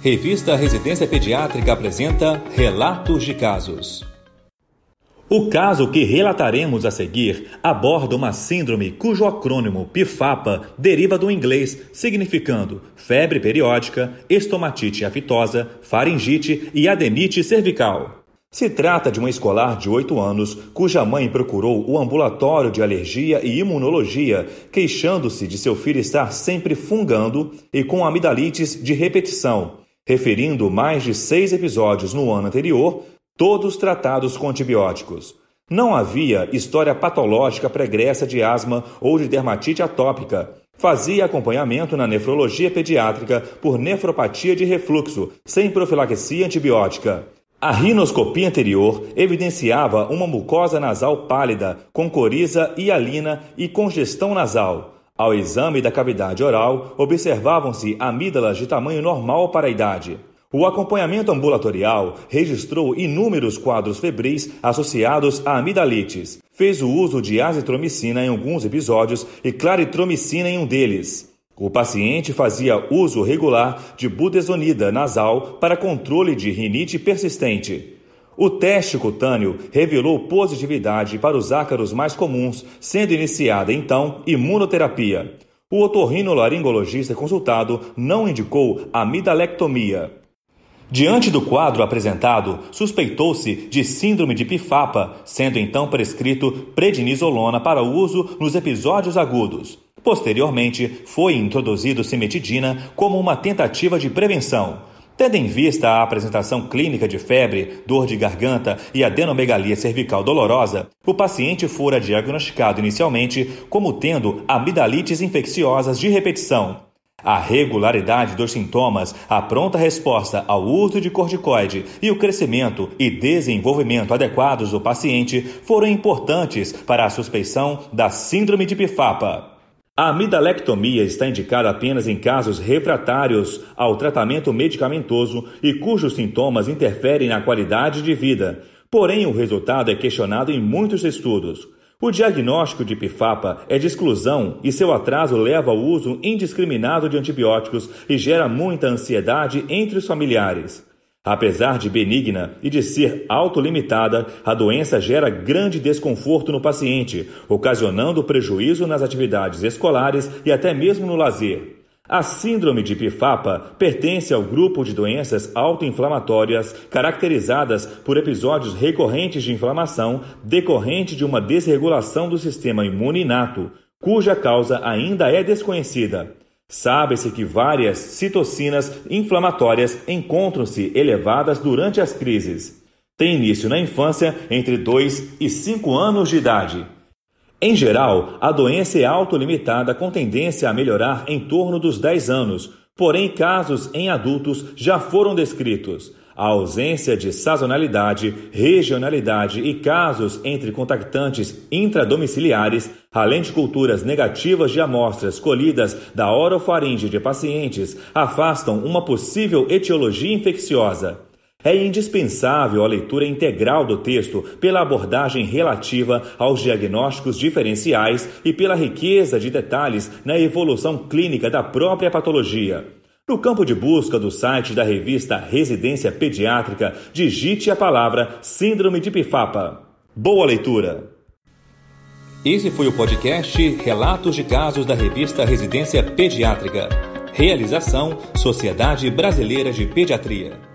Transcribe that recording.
Revista Residência Pediátrica apresenta Relatos de Casos. O caso que relataremos a seguir aborda uma síndrome cujo acrônimo PIFAPA deriva do inglês, significando febre periódica, estomatite aftosa, faringite e adenite cervical. Se trata de uma escolar de 8 anos cuja mãe procurou o ambulatório de alergia e imunologia, queixando-se de seu filho estar sempre fungando e com amidalites de repetição, referindo mais de seis episódios no ano anterior, todos tratados com antibióticos. Não havia história patológica pregressa de asma ou de dermatite atópica. Fazia acompanhamento na nefrologia pediátrica por nefropatia de refluxo, sem profilaxia antibiótica. A rinoscopia anterior evidenciava uma mucosa nasal pálida, com coriza hialina e congestão nasal. Ao exame da cavidade oral, observavam-se amígdalas de tamanho normal para a idade. O acompanhamento ambulatorial registrou inúmeros quadros febris associados a amidalites. Fez o uso de azitromicina em alguns episódios e claritromicina em um deles. O paciente fazia uso regular de budesonida nasal para controle de rinite persistente. O teste cutâneo revelou positividade para os ácaros mais comuns, sendo iniciada então imunoterapia. O otorrinolaringologista consultado não indicou amidalectomia. Diante do quadro apresentado, suspeitou-se de síndrome de Pifapa, sendo então prescrito prednisolona para uso nos episódios agudos. Posteriormente, foi introduzido cimetidina como uma tentativa de prevenção. Tendo em vista a apresentação clínica de febre, dor de garganta e adenomegalia cervical dolorosa, o paciente fora diagnosticado inicialmente como tendo amidalites infecciosas de repetição. A regularidade dos sintomas, a pronta resposta ao uso de corticoide e o crescimento e desenvolvimento adequados do paciente foram importantes para a suspeição da síndrome de Pifapa. A amidalectomia está indicada apenas em casos refratários ao tratamento medicamentoso e cujos sintomas interferem na qualidade de vida. Porém, o resultado é questionado em muitos estudos. O diagnóstico de pifapa é de exclusão e seu atraso leva ao uso indiscriminado de antibióticos e gera muita ansiedade entre os familiares. Apesar de benigna e de ser autolimitada, a doença gera grande desconforto no paciente, ocasionando prejuízo nas atividades escolares e até mesmo no lazer. A síndrome de Pifapa pertence ao grupo de doenças autoinflamatórias caracterizadas por episódios recorrentes de inflamação decorrente de uma desregulação do sistema imune inato, cuja causa ainda é desconhecida. Sabe-se que várias citocinas inflamatórias encontram-se elevadas durante as crises. Tem início na infância entre 2 e 5 anos de idade. Em geral, a doença é autolimitada com tendência a melhorar em torno dos 10 anos, porém casos em adultos já foram descritos. A ausência de sazonalidade, regionalidade e casos entre contactantes intradomiciliares, além de culturas negativas de amostras colhidas da orofaringe de pacientes, afastam uma possível etiologia infecciosa. É indispensável a leitura integral do texto pela abordagem relativa aos diagnósticos diferenciais e pela riqueza de detalhes na evolução clínica da própria patologia. No campo de busca do site da revista Residência Pediátrica, digite a palavra Síndrome de Pifapa. Boa leitura! Esse foi o podcast Relatos de Casos da revista Residência Pediátrica. Realização Sociedade Brasileira de Pediatria.